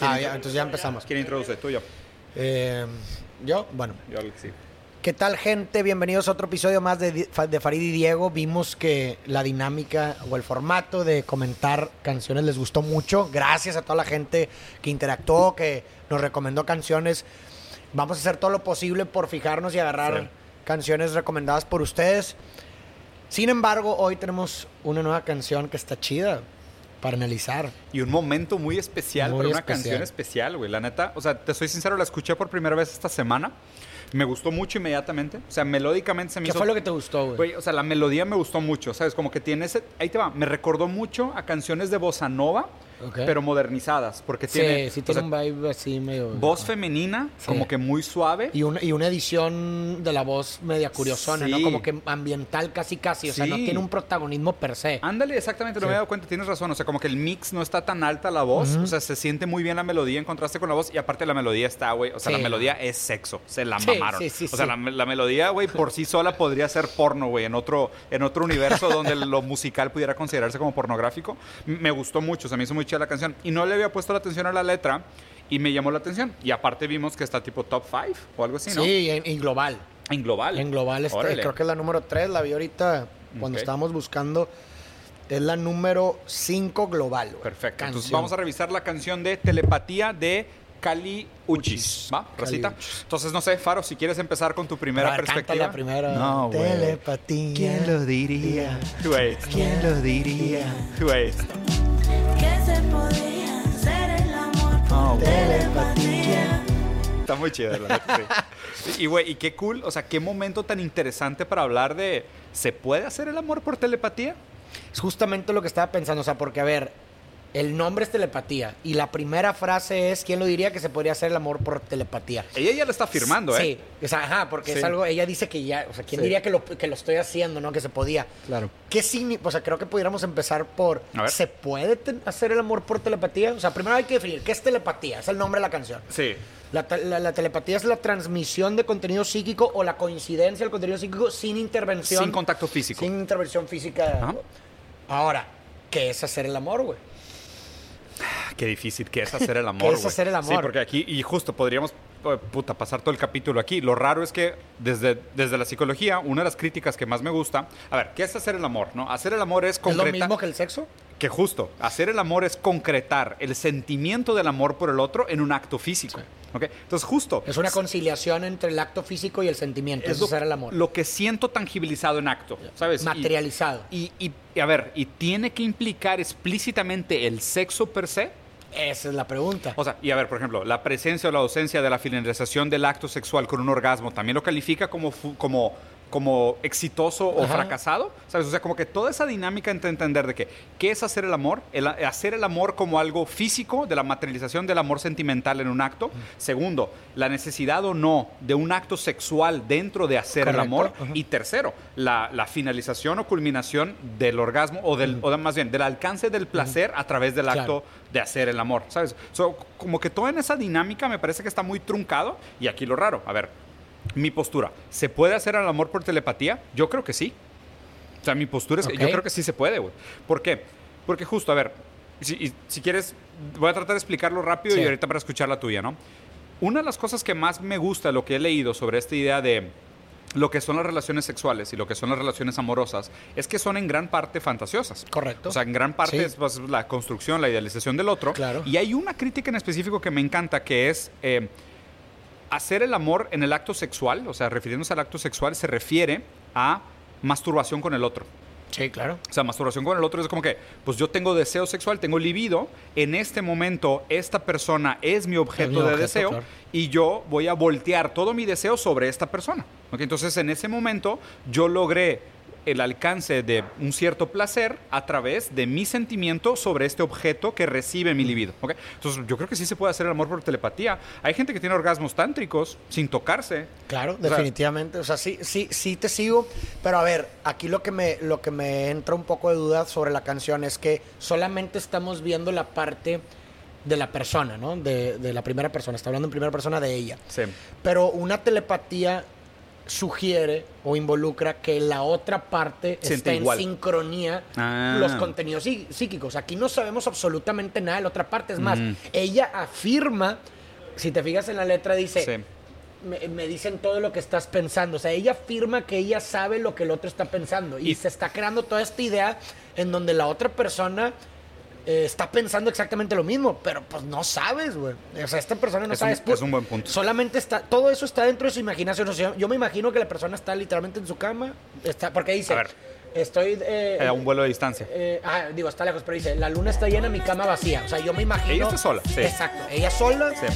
Ah, ya, entonces ya empezamos. ¿Quién introduce? ¿Tú yo? Eh, yo, bueno. Yo, sí. ¿Qué tal, gente? Bienvenidos a otro episodio más de, Farid y Diego. Vimos que la dinámica o el formato de comentar canciones les gustó mucho. Gracias a toda la gente que interactuó, que nos recomendó canciones. Vamos a hacer todo lo posible por fijarnos y agarrar Sí. canciones recomendadas por ustedes. Sin embargo, hoy tenemos una nueva canción que está chida para analizar. Y un momento muy especial Muy para una especial. canción especial, güey. La neta, o sea, te soy sincero, la escuché por primera vez esta semana. Me gustó mucho inmediatamente. O sea, melódicamente se me ¿Qué hizo... fue lo que te gustó, güey? O sea, la melodía me gustó mucho, ¿sabes? Como que tiene ese... Ahí te va. Me recordó mucho a canciones de bossa nova, pero modernizadas. Porque Sí, tiene... sí o tiene sea, un vibe así medio... voz femenina, Sí. como que muy suave. Y una, y una edición de la voz media curiosona, ¿no? Sí. Como que ambiental casi casi. O sea, no Sí. tiene un protagonismo per se. Ándale, exactamente, no Sí. me he dado cuenta, tienes razón. O sea, como que el mix no está tan alta la voz. O sea, se siente muy bien la melodía en contraste con la voz. Y aparte la melodía está, güey. O sea, Sí. la melodía es sexo. Se la Sí, mamaron. sí, sí, o sea, la, la melodía, güey, por sí sola podría ser porno, güey. En otro, en otro universo donde lo musical pudiera considerarse como pornográfico. Me gustó mucho, se me hizo muy chida la canción. Y no le había puesto la atención a la letra. Y me llamó la atención. Y aparte vimos que está tipo top 5 o algo así, ¿no? Sí, en, en global. En global. En global, este, creo que es la número 3. La vi ahorita cuando estábamos buscando. Es la número 5 global. Perfecto. Entonces vamos a revisar la canción de Telepatía de Cali Uchis. ¿Va? Rosita. Entonces, no sé, Faro, si quieres empezar con tu primera ver, perspectiva. la primera. No, güey. Telepatía. ¿Quién lo diría? Güey. ¿Quién lo diría? Güey. Que se podía hacer el amor por güey. telepatía. Está muy chida, la sí. Y, güey, y qué cool, o sea, qué momento tan interesante para hablar de. ¿Se puede hacer el amor por telepatía? Es justamente lo que estaba pensando. O sea, porque, a ver, el nombre es telepatía. Y la primera frase es: ¿Quién lo diría que se podría hacer el amor por telepatía? Ella ya lo está afirmando, ¿eh? Sí, o sea, ajá, porque Sí. es algo, ella dice que ya, o sea, ¿quién Sí. diría que lo, que lo estoy haciendo, no? Que se podía. Claro. ¿Qué significa? O sea, creo que pudiéramos empezar por. ¿se puede hacer el amor por telepatía? O sea, primero hay que definir, ¿qué es telepatía? Es el nombre de la canción. Sí. La- la telepatía es la transmisión de contenido psíquico o la coincidencia del contenido psíquico sin intervención. Sin contacto físico. Sin intervención física. Ajá. Ahora, ¿qué es hacer el amor, güey? Qué difícil que es hacer el amor. ¿Qué es hacer el amor? Sí, porque aquí, y justo podríamos, eh, puta, pasar todo el capítulo aquí. Lo raro es que desde, desde la psicología, una de las críticas que más me gusta, a ver, ¿qué es hacer el amor? ¿No? Hacer el amor es ¿Es lo concretar. mismo que el sexo? Que justo, hacer el amor es concretar el sentimiento del amor por el otro en un acto físico. ¿ok? Entonces, justo. Es una conciliación entre el acto físico y el sentimiento. es Es lo, hacer el amor. lo que siento tangibilizado en acto, ¿sabes? Materializado. Y, y- y, a ver, ¿y tiene que implicar explícitamente el sexo per se? Esa es la pregunta. O sea, y a ver, por ejemplo, la presencia o la ausencia de la finalización del acto sexual con un orgasmo también lo califica como, como, como exitoso o Ajá. fracasado, ¿sabes? O sea, como que toda esa dinámica entre entender de que, ¿qué es hacer el amor? El, hacer el amor como algo físico, de la materialización del amor sentimental en un acto. Segundo, la necesidad o no de un acto sexual dentro de hacer el amor. Y tercero, la, la finalización o culminación del orgasmo, o, del, o más bien, del alcance del placer a través del Claro. acto de hacer el amor, ¿sabes? So, como que toda en esa dinámica me parece que está muy truncado. Y aquí lo raro, a ver, mi postura, ¿se puede hacer el amor por telepatía? Yo creo que sí. O sea, mi postura es que yo creo que sí se puede, güey. ¿Por qué? Porque justo, a ver, si, quieres, voy a tratar de explicarlo rápido Sí. y ahorita para escuchar la tuya, ¿no? Una de las cosas que más me gusta, lo que he leído sobre esta idea de lo que son las relaciones sexuales y lo que son las relaciones amorosas, es que son en gran parte fantasiosas. Correcto. O sea, en gran parte Sí. es pues, la construcción, la idealización del otro. Claro. Y hay una crítica en específico que me encanta, que es eh, hacer el amor en el acto sexual, o sea, refiriéndose al acto sexual, se refiere a masturbación con el otro. Sí, claro. O sea, masturbación con el otro es como que, pues yo tengo deseo sexual, tengo libido, en este momento esta persona es mi objeto mi de objeto, deseo claro. y yo voy a voltear todo mi deseo sobre esta persona. ¿ok? Entonces, en ese momento yo logré el alcance de un cierto placer a través de mi sentimiento sobre este objeto que recibe mi libido. ¿ok? Entonces, yo creo que sí se puede hacer el amor por telepatía. Hay gente que tiene orgasmos tántricos sin tocarse. Claro, sea- definitivamente. O sea, sí, sí, sí te sigo. Pero a ver, aquí lo que me, lo que me entra un poco de duda sobre la canción es que solamente estamos viendo la parte de la persona, ¿no? De, de la primera persona. Está hablando en primera persona de ella. Sí. Pero una telepatía sugiere o involucra que la otra parte Siente está igual. en sincronía Ah. los contenidos psí- psíquicos. Aquí no sabemos absolutamente nada de la otra parte. Es más, Mm. ella afirma, si te fijas en la letra, dice, Sí. me, me dicen todo lo que estás pensando. O sea, ella afirma que ella sabe lo que el otro está pensando. Y, Y- se está creando toda esta idea en donde la otra persona eh, está pensando exactamente lo mismo, pero pues no sabes, güey. O sea, esta persona no Es sabe. un- es un buen punto. Solamente está, todo eso está dentro de su imaginación. O sea, yo me imagino que la persona está literalmente en su cama, está, porque dice, A ver. estoy... eh, A un vuelo de distancia. eh, ah, digo, está lejos, pero dice, la luna está llena, mi cama vacía. O sea, yo me imagino... Ella está sola, sí. Exacto, ella sola, Sí.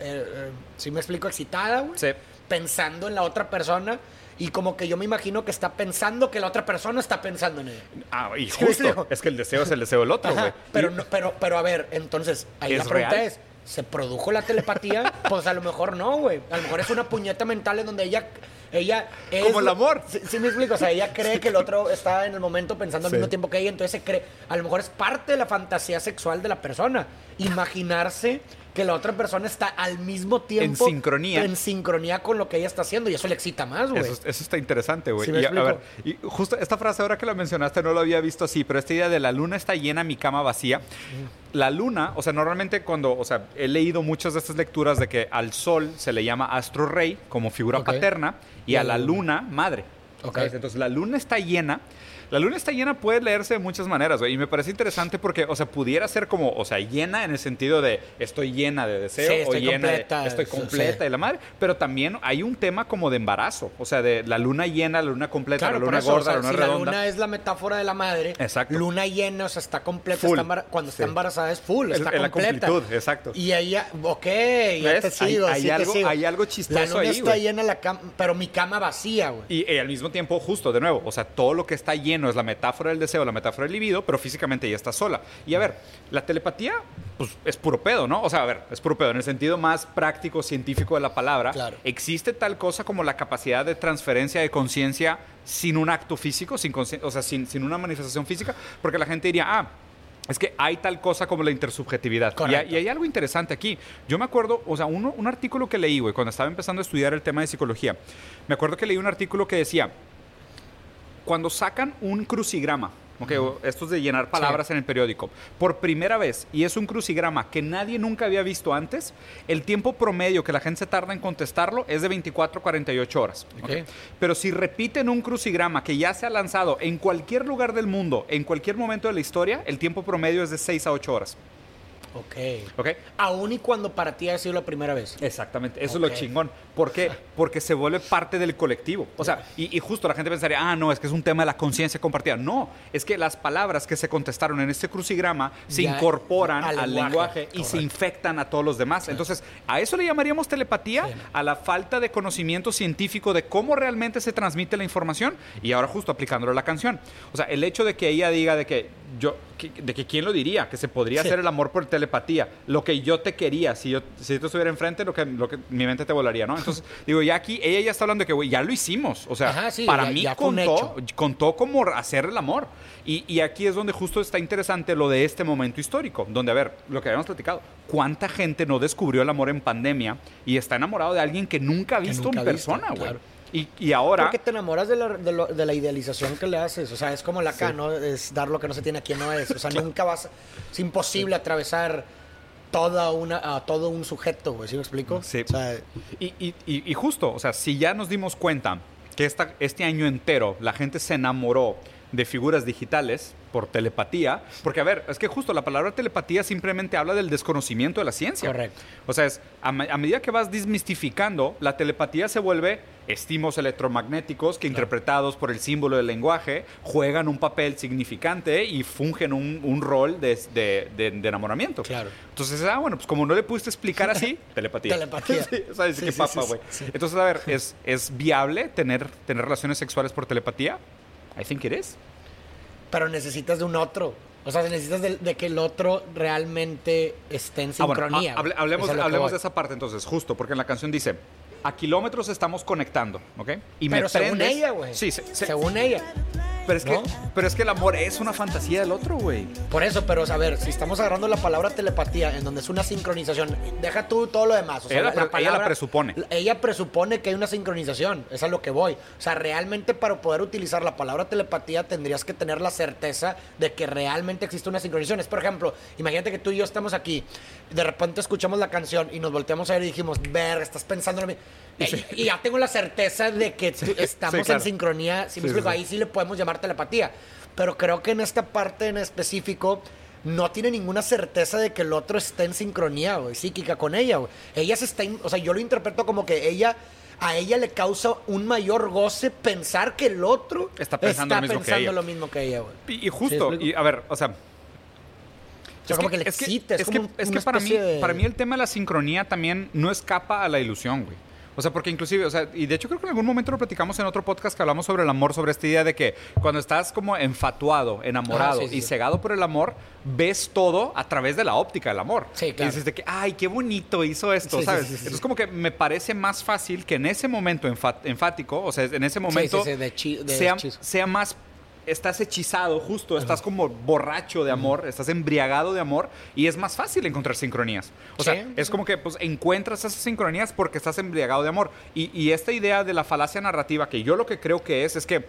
eh, si me explico, excitada, güey. Sí. Pensando en la otra persona. Y como que yo me imagino que está pensando que la otra persona está pensando en ella. Ah, y Sí, justo. Es que el deseo es el deseo del otro, güey. pero, no- pero, pero a ver, entonces, ahí ¿Es la pregunta real? es, ¿se produjo la telepatía? pues a lo mejor no, güey. A lo mejor es una puñeta mental en donde ella... Ella es, Como el amor. Sí, sí me explico. O sea, ella cree que el otro está en el momento pensando al Sí. mismo tiempo que ella. Entonces se cree... A lo mejor es parte de la fantasía sexual de la persona. Imaginarse que la otra persona está al mismo tiempo... sincronía. En sincronía con lo que ella está haciendo. Y eso le excita más, güey. Eso, eso está interesante, güey. Sí, y, a- ver, y justo esta frase ahora que la mencionaste no lo había visto así, pero esta idea de la luna está llena, mi cama vacía. La luna, o sea, normalmente cuando, o sea, he leído muchas de estas lecturas de que al sol se le llama astro rey como figura paterna y a la luna madre. Entonces la luna está llena. La luna está llena puede leerse de muchas maneras, güey. Y me parece interesante porque, o sea, pudiera ser como, o sea, llena en el sentido de estoy llena de deseo Sí, o estoy llena completa, de estoy sí. completa y la madre. Pero también hay un tema como de embarazo. O sea, de la luna llena, la luna completa, Claro, la luna eso, gorda, o sea, la luna si redonda. la luna es la metáfora de la madre, Exacto. luna llena, o sea, está completa, Full. está cuando está Sí. embarazada es full, Es- está es la completa. completud, exacto. Y ella, ok, ya te sigo, Hay- hay sí te algo- sigo. hay algo chistoso La luna ahí, está güey. llena, la cama, pero mi cama vacía, güey. Y, eh, al mismo tiempo, justo, de nuevo, o sea, todo lo que está lleno es la metáfora del deseo, la metáfora del libido, pero físicamente ella está sola. Y a ver, la telepatía, pues es puro pedo, ¿no? O sea, a ver, es puro pedo. En el sentido más práctico, científico de la palabra, Claro. existe tal cosa como la capacidad de transferencia de conciencia sin un acto físico, sin o sea, sin, sin una manifestación física, porque la gente diría, ah, es que hay tal cosa como la intersubjetividad. Y, Correcto. hay- y hay algo interesante aquí. Yo me acuerdo, o sea, uno- un artículo que leí, güey, cuando estaba empezando a estudiar el tema de psicología, me acuerdo que leí un artículo que decía, cuando sacan un crucigrama, ok, o estos de llenar palabras en el periódico, por primera vez, y es un crucigrama que nadie nunca había visto antes, el tiempo promedio que la gente se tarda en contestarlo es de 24 a 48 horas. Pero si repiten un crucigrama que ya se ha lanzado en cualquier lugar del mundo, en cualquier momento de la historia, el tiempo promedio es de 6 a 8 horas. Ok. ¿Ok? Aún y cuando para ti ha sido la primera vez. Exactamente, eso es lo chingón. ¿Por qué? Porque se vuelve parte del colectivo. O sea, y, y justo la gente pensaría, ah, no, es que es un tema de la conciencia compartida. No, es que las palabras que se contestaron en este crucigrama se Ya, incorporan al al, lenguaje. lenguaje, y se infectan a todos los demás. Entonces, ¿a eso le llamaríamos telepatía? Sí. A la falta de conocimiento científico de cómo realmente se transmite la información y ahora justo aplicándolo a la canción. O sea, el hecho de que ella diga de que yo, que- de que quién lo diría, que se podría Sí. hacer el amor por telepatía, lo que yo te quería, si yo, si yo te estuviera enfrente, lo que, lo que mi mente te volaría, ¿no? Entonces, digo, ya aquí, ella ya está hablando de que, güey, ya lo hicimos. O sea, Ajá, sí, para ya- mí ya contó, contó como hacer el amor. Y, y aquí es donde justo está interesante lo de este momento histórico, donde, a ver, lo que habíamos platicado, ¿cuánta gente no descubrió el amor en pandemia y está enamorado de alguien que nunca ha visto nunca en persona, güey? claro. Y, y ahora... Porque te enamoras de la, de, lo- de la idealización que le haces. O sea, es como la acá, Sí. ¿no? Es dar lo que no se tiene a quien no es. O sea, nunca vas. es imposible atravesar toda una, a todo un sujeto, güey. ¿Sí me explico? Sí. O sea, Y, y- y- justo, o sea, si ya nos dimos cuenta que esta, este año entero la gente se enamoró de figuras digitales por telepatía, porque a ver, es que justo la palabra telepatía simplemente habla del desconocimiento de la ciencia. Correcto. O sea, es a, a medida que vas desmistificando, la telepatía se vuelve estímulos electromagnéticos que interpretados por el símbolo del lenguaje juegan un papel significante y fungen un, un rol de, de- de- de enamoramiento. Claro. Entonces, ah, bueno, pues como no le pudiste explicar así, telepatía. Telepatía. Sí, o sea, Sí, que sí, papa, güey. Entonces, a ver, ¿es, ¿es viable tener, tener relaciones sexuales por telepatía? I think it is. pero necesitas de un otro. O sea, necesitas de, de que el otro realmente esté en Ah, bueno, sincronía. ha- hable- hablemos es hablemos de esa parte entonces, justo, porque en la canción dice, a kilómetros estamos conectando, ¿ok? Y me Pero según prendes- ella, güey. Sí, se- se- Según ella. Pero es, ¿No? que, pero es que el amor es una fantasía del otro, güey. Por eso, pero a ver, si estamos agarrando la palabra telepatía, en donde es una sincronización, deja tú todo lo demás. O sea, Ella la pre- ella la presupone. Ella presupone que hay una sincronización, es a lo que voy. O sea, realmente para poder utilizar la palabra telepatía tendrías que tener la certeza de que realmente existe una sincronización. Es, por ejemplo, imagínate que tú y yo estamos aquí, de repente escuchamos la canción y nos volteamos a ver y dijimos, ver, estás pensando en lo mismo. Y, y ya tengo la certeza de que estamos sí, claro. en sincronía, si me explico, ahí sí le podemos llamar telepatía. Pero creo que en esta parte en específico no tiene ninguna certeza de que el otro esté en sincronía, güey, psíquica con ella, güey. Ella se está, o sea, yo lo interpreto como que ella a ella le causa un mayor goce pensar que el otro Está pensando lo mismo que pensando ella. lo mismo que ella, güey. Y, y justo, y a ver, o sea. sea, como que le excita, es es como que, es que para, mí, de- para mí el tema de la sincronía también no escapa a la ilusión, güey. O sea, porque inclusive, o sea, y de hecho creo que en algún momento lo platicamos en otro podcast que hablamos sobre el amor, sobre esta idea de que cuando estás como enfatuado, enamorado sí, sí, y cegado por el amor, ves todo a través de la óptica del amor. Sí, claro. Y dices de que, ay, qué bonito hizo esto, ¿sabes? Entonces como que me parece más fácil que en ese momento enfático, o sea, en ese momento sí, de chi- de sea, sea más estás hechizado justo, estás como borracho de amor, estás embriagado de amor y es más fácil encontrar sincronías. O sea, es como que pues encuentras esas sincronías porque estás embriagado de amor. Y, y esta idea de la falacia narrativa, que yo lo que creo que es, es que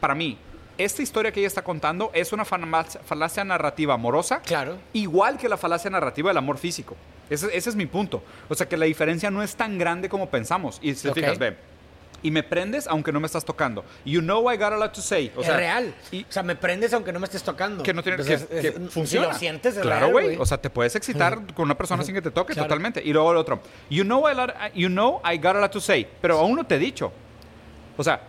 para mí, esta historia que ella está contando es una falacia narrativa amorosa, Claro. igual que la falacia narrativa del amor físico. Ese, ese es mi punto. O sea, que la diferencia no es tan grande como pensamos. Y si te fijas, ve. Y me prendes aunque no me estás tocando. You know I got a lot to say. O es sea, real. y- o sea, me prendes aunque no me estés tocando. que no tiene Pues que, es- que es- si funciona. lo sientes, es claro, güey. O sea, te puedes excitar con una persona sin que te toque Claro. totalmente. Y luego el otro. You know, I lot- you know I got a lot to say. Pero aún no te he dicho. O sea,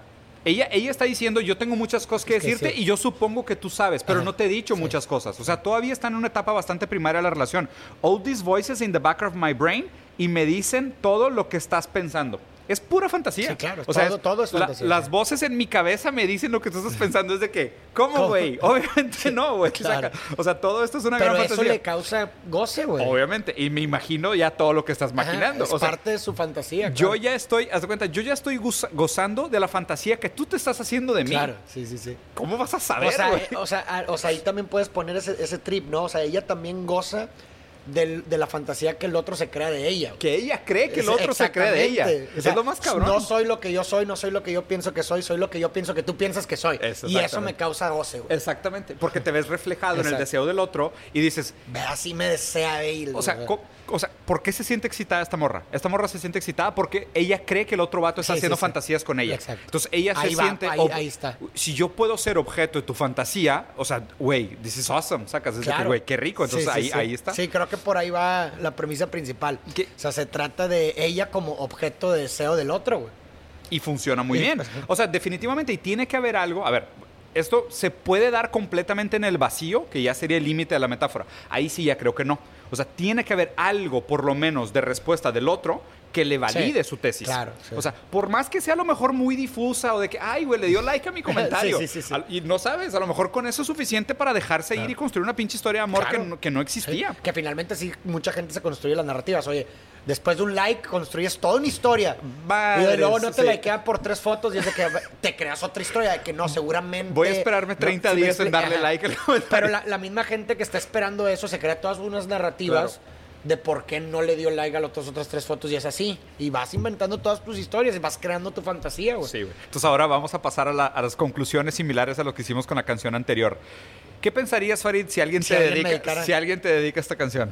ella, ella está diciendo, yo tengo muchas cosas que Es que decirte sí. y yo supongo que tú sabes, pero Ajá, no te he dicho sí. muchas cosas. O sea, todavía está en una etapa bastante primaria de la relación. All these voices in the back of my brain y me dicen todo lo que estás pensando. Es pura fantasía. Sí, claro, O sea, todo- todo es la- fantasía, Las voces en mi cabeza me dicen lo que tú estás pensando. Es de que, ¿cómo, güey? Obviamente no, güey. Claro. O sea, todo esto es una Pero gran eso fantasía. le causa goce, güey. Obviamente. Y me imagino ya todo lo que estás Ajá, maquinando. es o sea, parte de su fantasía. yo claro. ya estoy, haz de cuenta, yo ya estoy goza- gozando de la fantasía que tú te estás haciendo de mí. Claro, sí, sí, sí. ¿Cómo vas a saber, O sea, eh, o, sea, o sea, ahí también puedes poner ese, ese trip, ¿no? O sea, ella también goza del- de la fantasía que el otro se crea de ella. que ella cree que el otro se cree de ella. exactamente. O sea, es lo más cabrón. No soy lo que yo soy, no soy lo que yo pienso que soy, soy lo que yo pienso que tú piensas que soy. Eso, y eso me causa goce, güey. Exactamente. Porque te ves reflejado en el deseo del otro y dices, Ve, así me desea él. O sea, o sea, ¿por qué se siente excitada esta morra? Esta morra se siente excitada porque ella cree que el otro vato está Sí, haciendo sí. fantasías con ella. Exacto. Entonces ella se Ahí va, siente. ahí- ahí está. Si yo puedo ser objeto de tu fantasía, o sea, güey, this is awesome. Sacas, Claro. güey, qué rico. Entonces ahí, ahí está. Sí, creo que por ahí va la premisa principal. ¿Qué? O sea, se trata de ella como objeto de deseo del otro, güey. Y funciona muy Sí. bien. O sea, definitivamente, y tiene que haber algo. A ver, esto se puede dar completamente en el vacío, que ya sería el límite de la metáfora. Ahí sí ya creo que no. O sea, tiene que haber algo, por lo menos, de respuesta del otro que le valide Sí, su tesis. claro, sí. O sea, por más que sea a lo mejor muy difusa o de que, ay, güey, le dio like a mi comentario. Sí, Y no sabes, a lo mejor con eso es suficiente para dejarse ir y construir una pinche historia de amor que, Claro. no, que no existía. Que finalmente sí, mucha gente se construye las narrativas. Oye, después de un like construyes toda una historia. Madres, y luego no te sí. likean por tres fotos y es de que te creas otra historia de que no, seguramente. Voy a esperarme no, 30 sí me días en darle like al comentario. Pero la, la misma gente que está esperando eso se crea todas unas narrativas de por qué no le dio like a las otras, otras tres fotos y es así. Y vas inventando todas tus historias y vas creando tu fantasía, güey. Sí, güey. Entonces ahora vamos a pasar a, la- a las conclusiones similares a lo que hicimos con la canción anterior. ¿Qué pensarías, Farid, si alguien, Si te, alguien dedica, si alguien te dedica esta canción?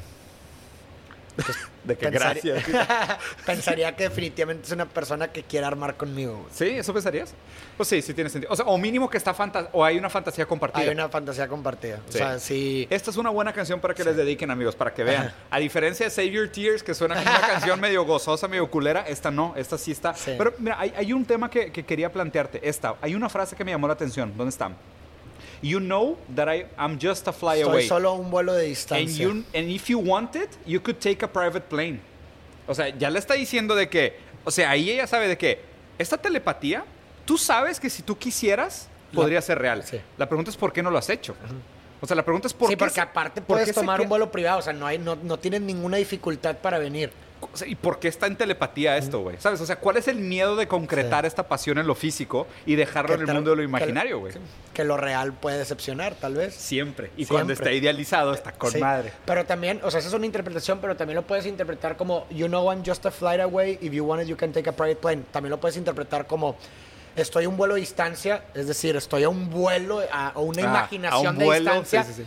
De que Pensar- gracias. Pensaría que definitivamente es una persona que quiere armar conmigo, güey. ¿Sí? ¿Eso pensarías? Pues sí, sí tiene sentido. O sea, o mínimo que está fanta o hay una fantasía compartida. Hay una fantasía compartida. O Sí. sea, sí. Esta es una buena canción para que les dediquen, amigos, para que vean. A diferencia de Save Your Tears, que suena como una canción medio gozosa, medio culera, esta no, esta sí está. Sí. Pero mira, hay, hay un tema que, que quería plantearte. Esta, hay una frase que me llamó la atención. ¿Dónde está? You know that I, I'm just a fly Estoy away. solo a un vuelo de And, distancia. you, and if you want it, you could take a private plane. O sea, ya le está diciendo de que, o sea, ahí ella sabe de que esta telepatía, tú sabes que si tú quisieras, La- podría ser real. sí. La pregunta es por qué no lo has hecho. O sea, la pregunta es por sí, qué. porque se- aparte por puedes se tomar un vuelo privado. O sea, no, hay, no, no tienes ninguna dificultad para venir. O sea, ¿y por qué está en telepatía esto, güey? ¿Sabes? O sea, ¿cuál es el miedo de concretar Sí. esta pasión en lo físico y dejarlo en el mundo de lo imaginario, güey? Que lo real puede decepcionar, tal vez. Siempre. Y Siempre. cuando está idealizado, está con Sí, madre. Pero también, o sea, esa es una interpretación, pero también lo puedes interpretar como, you know I'm just a flight away, if you want it, you can take a private plane. También lo puedes interpretar como, estoy a un vuelo de distancia, es decir, estoy a un vuelo, a, a una Ah, imaginación a un de vuelo, distancia. sí,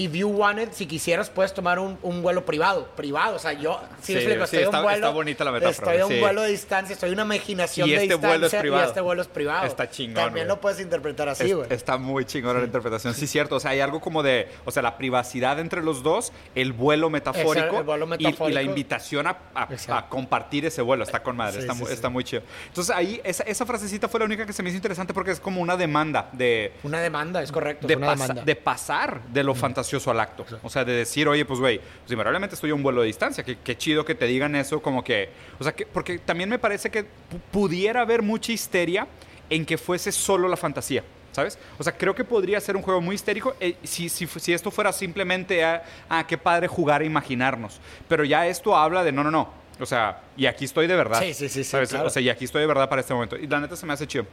sí, sí. If you want it, si quisieras, puedes tomar un, un vuelo privado. Privado, o sea, yo, Sí, sí, explico, sí, estoy está- un vuelo. está bonita la metáfora, Estoy a un vuelo de distancia, estoy una imaginación Y de este distancia. vuelo es privado. Y este vuelo es privado. Está chingón, También güey. lo puedes interpretar así, Es- güey. está muy chingona la interpretación. Sí, cierto. O sea, hay algo como de, o sea, la privacidad entre los dos, el vuelo metafórico, Ese, el vuelo y- Y, metafórico. la invitación a, a- a compartir ese vuelo. Está con madre, está, está muy chido. Entonces ahí, esa, esa frasecita fue la única que se me hizo interesante porque es como una demanda de, Una demanda, es correcto. de, una demanda. de pasar de lo fantasioso al acto. O sea, de decir, oye, pues, güey, pues invariablemente estoy a un vuelo de distancia. Qué, qué chido que te digan eso, como que. O sea, que, porque también me parece que pu- pudiera haber mucha histeria en que fuese solo la fantasía. ¿Sabes? O sea, creo que podría ser un juego muy histérico eh, si, si, si esto fuera simplemente, ah, ah, qué padre jugar a imaginarnos. Pero ya esto habla de, no, no, no. O sea, y aquí estoy de verdad. Sí, sí, sí, sí, ¿Sabes? claro. O sea, y aquí estoy de verdad para este momento. Y la neta se me hace chido.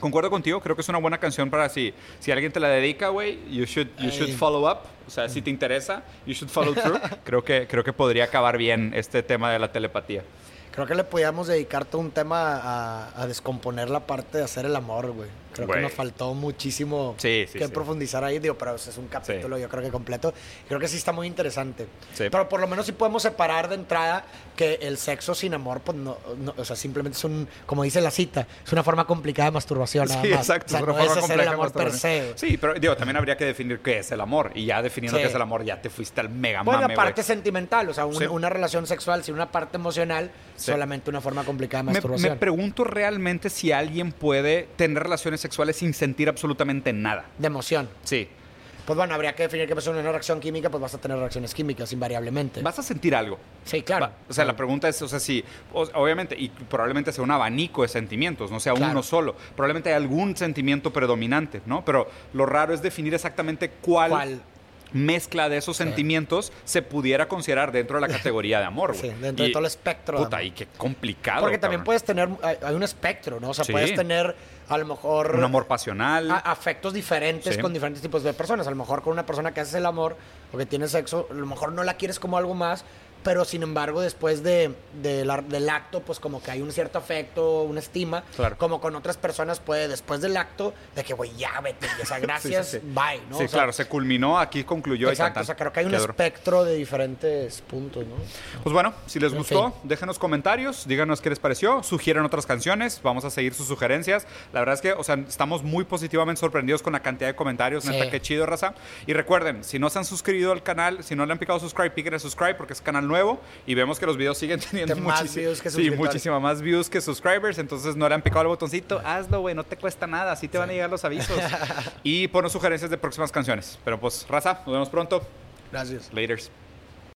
Concuerdo contigo, creo que es una buena canción para si, si alguien te la dedica, güey, you should, you should follow up. O sea, si te interesa, you should follow through. creo, que, creo que podría acabar bien este tema de la telepatía. Creo que le podíamos dedicar todo un tema a, a descomponer la parte de hacer el amor, güey. Creo Güey. que nos faltó muchísimo Sí, sí, que sí. profundizar ahí, digo, pero es un capítulo yo creo que completo. Creo que sí está muy interesante. Pero por lo menos sí podemos separar de entrada que el sexo sin amor, pues no, no- o sea, simplemente es un, como dice la cita, es una forma complicada de masturbación. nada Sí, más. exacto. O sea, es una no forma es el compleja de amor per se. Sí, pero digo, también habría que definir qué es el amor. Y ya definiendo qué es el amor, ya te fuiste al mega Bueno, mame, la parte güey. sentimental, o sea, un- una relación sexual sin una parte emocional, solamente una forma complicada de Me, masturbación. me pregunto realmente si alguien puede tener relaciones sexuales sin sentir absolutamente nada. de emoción. Sí. Pues bueno, habría que definir qué pasa una reacción química, pues vas a tener reacciones químicas invariablemente. Vas a sentir algo. Sí, claro. Va- O sea, la pregunta es, o sea, si, obviamente, y probablemente sea un abanico de sentimientos, no sea Claro. uno solo. Probablemente hay algún sentimiento predominante, ¿no? Pero lo raro es definir exactamente cuál, ¿Cuál? mezcla de esos sentimientos se pudiera considerar dentro de la categoría de amor, güey. Sí, dentro de todo el espectro Puta, y qué complicado. Porque también cabrón. puedes tener, hay, hay un espectro, ¿no? O sea, Sí. puedes tener a lo mejor Un amor pasional. a- afectos diferentes Sí. con diferentes tipos de personas. A lo mejor con una persona que haces el amor o que tiene sexo, a lo mejor no la quieres como algo más, pero sin embargo después de, de la- del acto, pues como que hay un cierto afecto, una estima, Claro. como con otras personas puede después del acto, de que, güey, ya vete, o sea, gracias, Sí, sí, sí. bye, ¿no? sí, O sea, claro, se culminó, aquí concluyó Exacto, o sea, creo que hay un espectro de diferentes puntos, ¿no? Pues bueno, si les En gustó, fin. déjenos comentarios, díganos qué les pareció, sugieran otras canciones, vamos a seguir sus sugerencias. La verdad es que, o sea, estamos muy positivamente sorprendidos con la cantidad de comentarios, neta, qué chido, raza. Y recuerden, si no se han suscrito al canal, si no le han picado subscribe, piquen subscribe porque es canal nuevo y vemos que los videos siguen teniendo más views que sí, muchísima más views que subscribers, entonces no le han picado el botoncito, hazlo, güey, no te cuesta nada, así te van a llegar los avisos. y ponos sugerencias de próximas canciones. Pero pues, raza, nos vemos pronto. Gracias. Laters.